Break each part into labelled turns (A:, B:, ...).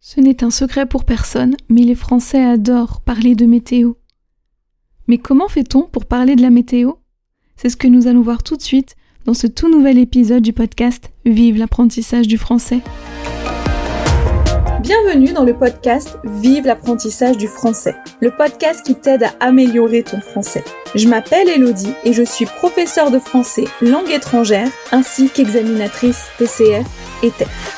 A: Ce n'est un secret pour personne, mais les Français adorent parler de météo. Mais comment fait-on pour parler de la météo? C'est ce que nous allons voir tout de suite dans ce tout nouvel épisode du podcast Vive l'apprentissage du français.
B: Bienvenue dans le podcast Vive l'apprentissage du français, le podcast qui t'aide à améliorer ton français. Je m'appelle Elodie et je suis professeure de français langue étrangère ainsi qu'examinatrice TCF et TEF.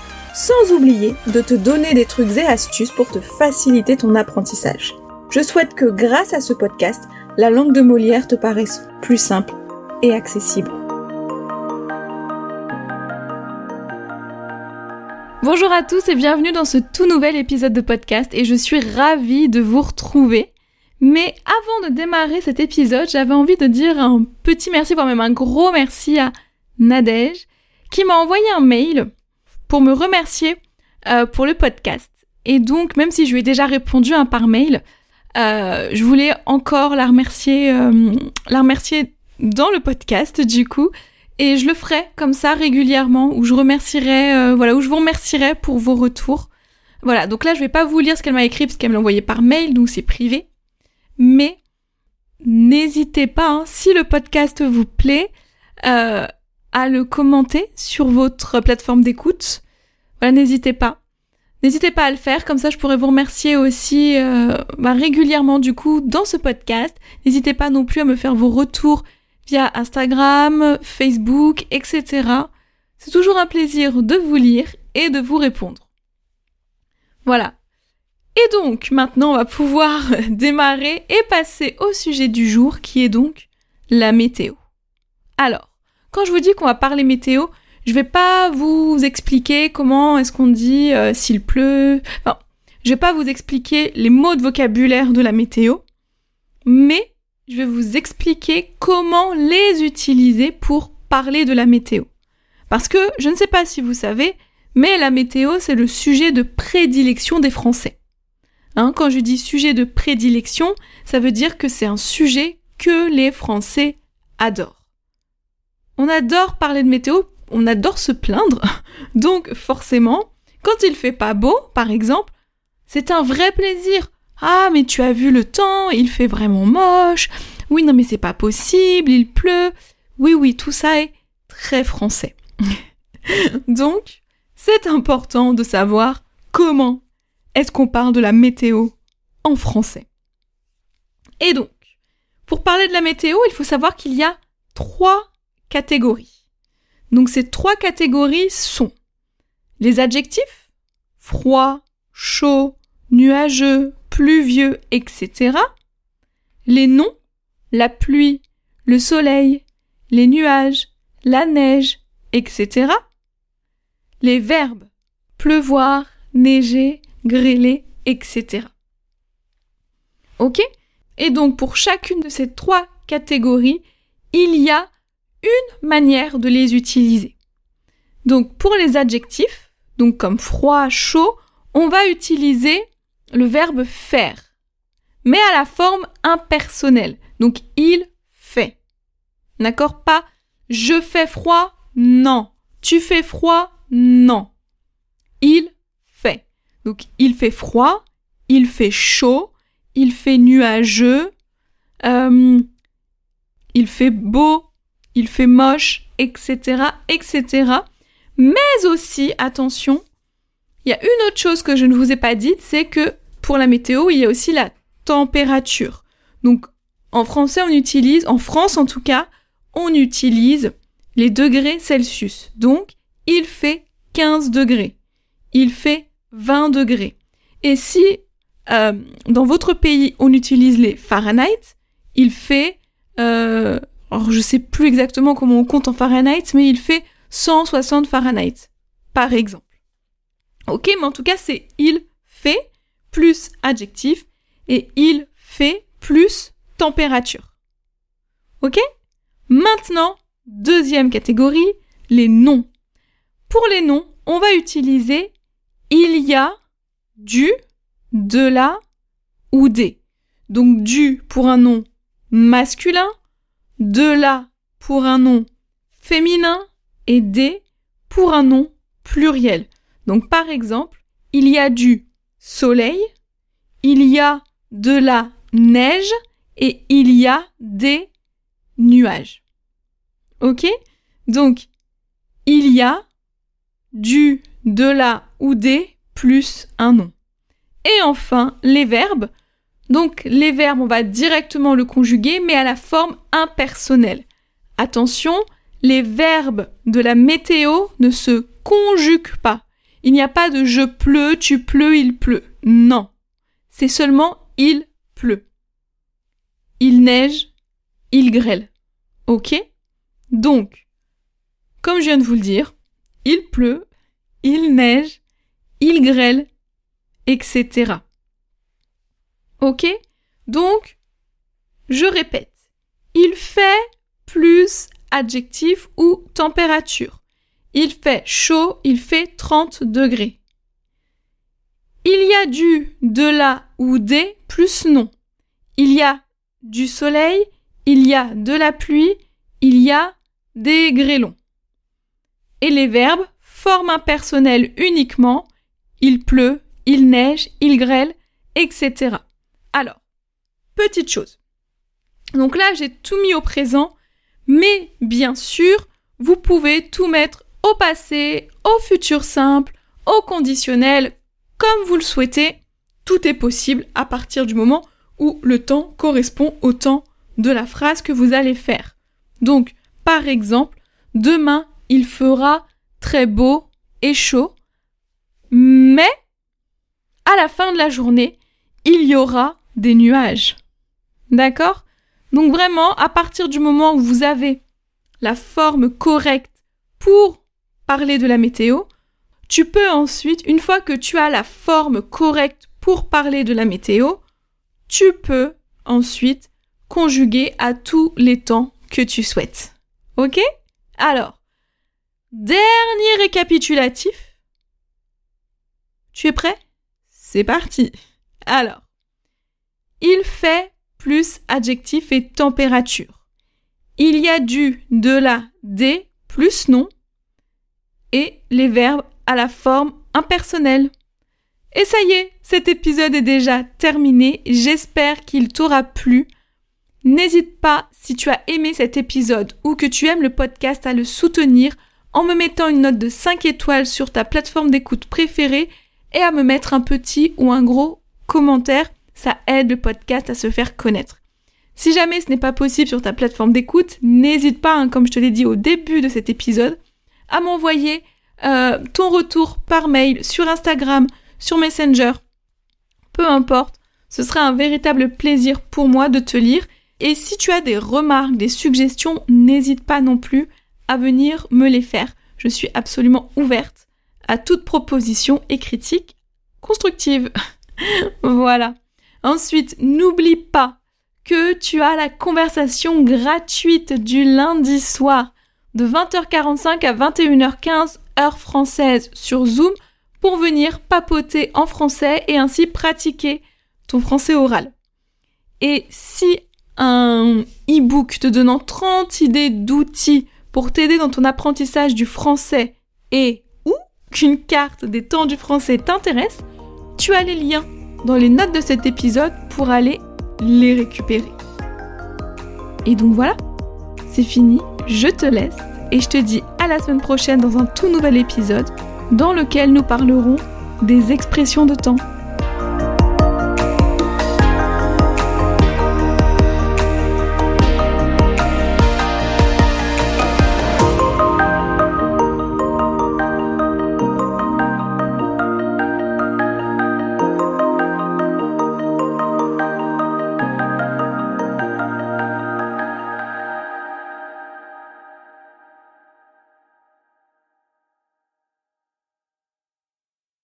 B: sans oublier de te donner des trucs et astuces pour te faciliter ton apprentissage. Je souhaite que grâce à ce podcast, la langue de Molière te paraisse plus simple et accessible.
A: Bonjour à tous et bienvenue dans ce tout nouvel épisode de podcast et je suis ravie de vous retrouver. Mais avant de démarrer cet épisode, j'avais envie de dire un petit merci, voire même un gros merci à Nadège qui m'a envoyé un mail pour me remercier euh, pour le podcast. Et donc, même si je lui ai déjà répondu un par mail, euh, je voulais encore la remercier, euh, la remercier dans le podcast du coup. Et je le ferai comme ça régulièrement, où je remercierai, voilà, où je vous remercierai pour vos retours. Voilà, donc là je vais pas vous lire ce qu'elle m'a écrit parce qu'elle me l'a envoyé par mail, donc c'est privé. Mais n'hésitez pas, hein, si le podcast vous plaît, euh, à le commenter sur votre plateforme d'écoute. Voilà, n'hésitez pas. N'hésitez pas à le faire, comme ça je pourrais vous remercier aussi euh, bah, régulièrement du coup dans ce podcast. N'hésitez pas non plus à me faire vos retours via Instagram, Facebook, etc. C'est toujours un plaisir de vous lire et de vous répondre. Voilà. Et donc maintenant on va pouvoir démarrer et passer au sujet du jour qui est donc la météo. Alors, quand je vous dis qu'on va parler météo, je vais pas vous expliquer comment est-ce qu'on dit euh, s'il pleut. Je vais pas vous expliquer les mots de vocabulaire de la météo, mais je vais vous expliquer comment les utiliser pour parler de la météo. Parce que je ne sais pas si vous savez, mais la météo, c'est le sujet de prédilection des Français. Hein, quand je dis sujet de prédilection, ça veut dire que c'est un sujet que les Français adorent. On adore parler de météo, on adore se plaindre. Donc forcément, quand il fait pas beau, par exemple, c'est un vrai plaisir. Ah, mais tu as vu le temps, il fait vraiment moche. Oui, non, mais c'est pas possible, il pleut. Oui, oui, tout ça est très français. Donc, c'est important de savoir comment est-ce qu'on parle de la météo en français. Et donc, pour parler de la météo, il faut savoir qu'il y a trois catégories. Donc ces trois catégories sont les adjectifs, froid, chaud, nuageux, pluvieux, etc. Les noms, la pluie, le soleil, les nuages, la neige, etc. Les verbes, pleuvoir, neiger, grêler, etc. Ok? Et donc pour chacune de ces trois catégories, il y a une manière de les utiliser. Donc pour les adjectifs, donc comme froid, chaud, on va utiliser le verbe faire, mais à la forme impersonnelle. Donc il fait. D'accord? Pas je fais froid, non. Tu fais froid, non. Il fait. Donc il fait froid, il fait chaud, il fait nuageux, euh, il fait beau, il fait moche, etc., etc. Mais aussi, attention, il y a une autre chose que je ne vous ai pas dite, c'est que pour la météo, il y a aussi la température. Donc, en français, on utilise, en France en tout cas, on utilise les degrés Celsius. Donc, il fait 15 degrés. Il fait 20 degrés. Et si euh, dans votre pays on utilise les Fahrenheit, il fait euh, alors je sais plus exactement comment on compte en Fahrenheit, mais il fait 160 Fahrenheit, par exemple. Ok, mais en tout cas c'est il fait plus adjectif et il fait plus température. Ok? Maintenant, deuxième catégorie, les noms. Pour les noms, on va utiliser il y a, du, de la ou des. Donc du pour un nom masculin, de la pour un nom féminin et des pour un nom pluriel. Donc par exemple, il y a du soleil, il y a de la neige et il y a des nuages. Ok? Donc, il y a du, de la ou des plus un nom. Et enfin, les verbes. Donc, les verbes, on va directement le conjuguer, mais à la forme impersonnelle. Attention, les verbes de la météo ne se conjuguent pas. Il n'y a pas de je pleut, tu pleut, il pleut. Non. C'est seulement il pleut. Il neige, il grêle. Ok? Donc, comme je viens de vous le dire, il pleut, il neige, il grêle, etc. Ok? Donc, je répète. Il fait plus adjectif ou température. Il fait chaud, il fait 30 degrés. Il y a du, de la ou des plus non. Il y a du soleil, il y a de la pluie, il y a des grêlons. Et les verbes forment un personnel uniquement. Il pleut, il neige, il grêle, etc. Alors, petite chose. Donc là, j'ai tout mis au présent, mais bien sûr, vous pouvez tout mettre au passé, au futur simple, au conditionnel, comme vous le souhaitez. Tout est possible à partir du moment où le temps correspond au temps de la phrase que vous allez faire. Donc, par exemple, demain, il fera très beau et chaud, mais à la fin de la journée, il y aura des nuages. D'accord? Donc vraiment, à partir du moment où vous avez la forme correcte pour parler de la météo, tu peux ensuite, une fois que tu as la forme correcte pour parler de la météo, tu peux ensuite conjuguer à tous les temps que tu souhaites. Ok? Alors, dernier récapitulatif. Tu es prêt? C'est parti. Alors, il fait plus adjectif et température. Il y a du, de la, des plus nom et les verbes à la forme impersonnelle. Et ça y est, cet épisode est déjà terminé. J'espère qu'il t'aura plu. N'hésite pas, si tu as aimé cet épisode ou que tu aimes le podcast, à le soutenir en me mettant une note de 5 étoiles sur ta plateforme d'écoute préférée et à me mettre un petit ou un gros commentaire. Ça aide le podcast à se faire connaître. Si jamais ce n'est pas possible sur ta plateforme d'écoute, n'hésite pas, hein, comme je te l'ai dit au début de cet épisode, à m'envoyer euh, ton retour par mail sur Instagram, sur Messenger, peu importe. Ce sera un véritable plaisir pour moi de te lire. Et si tu as des remarques, des suggestions, n'hésite pas non plus à venir me les faire. Je suis absolument ouverte à toute proposition et critique constructive. voilà. Ensuite, n'oublie pas que tu as la conversation gratuite du lundi soir de 20h45 à 21h15 heure française sur Zoom pour venir papoter en français et ainsi pratiquer ton français oral. Et si un e-book te donnant 30 idées d'outils pour t'aider dans ton apprentissage du français et ou qu'une carte des temps du français t'intéresse, tu as les liens dans les notes de cet épisode pour aller les récupérer. Et donc voilà, c'est fini, je te laisse et je te dis à la semaine prochaine dans un tout nouvel épisode dans lequel nous parlerons des expressions de temps.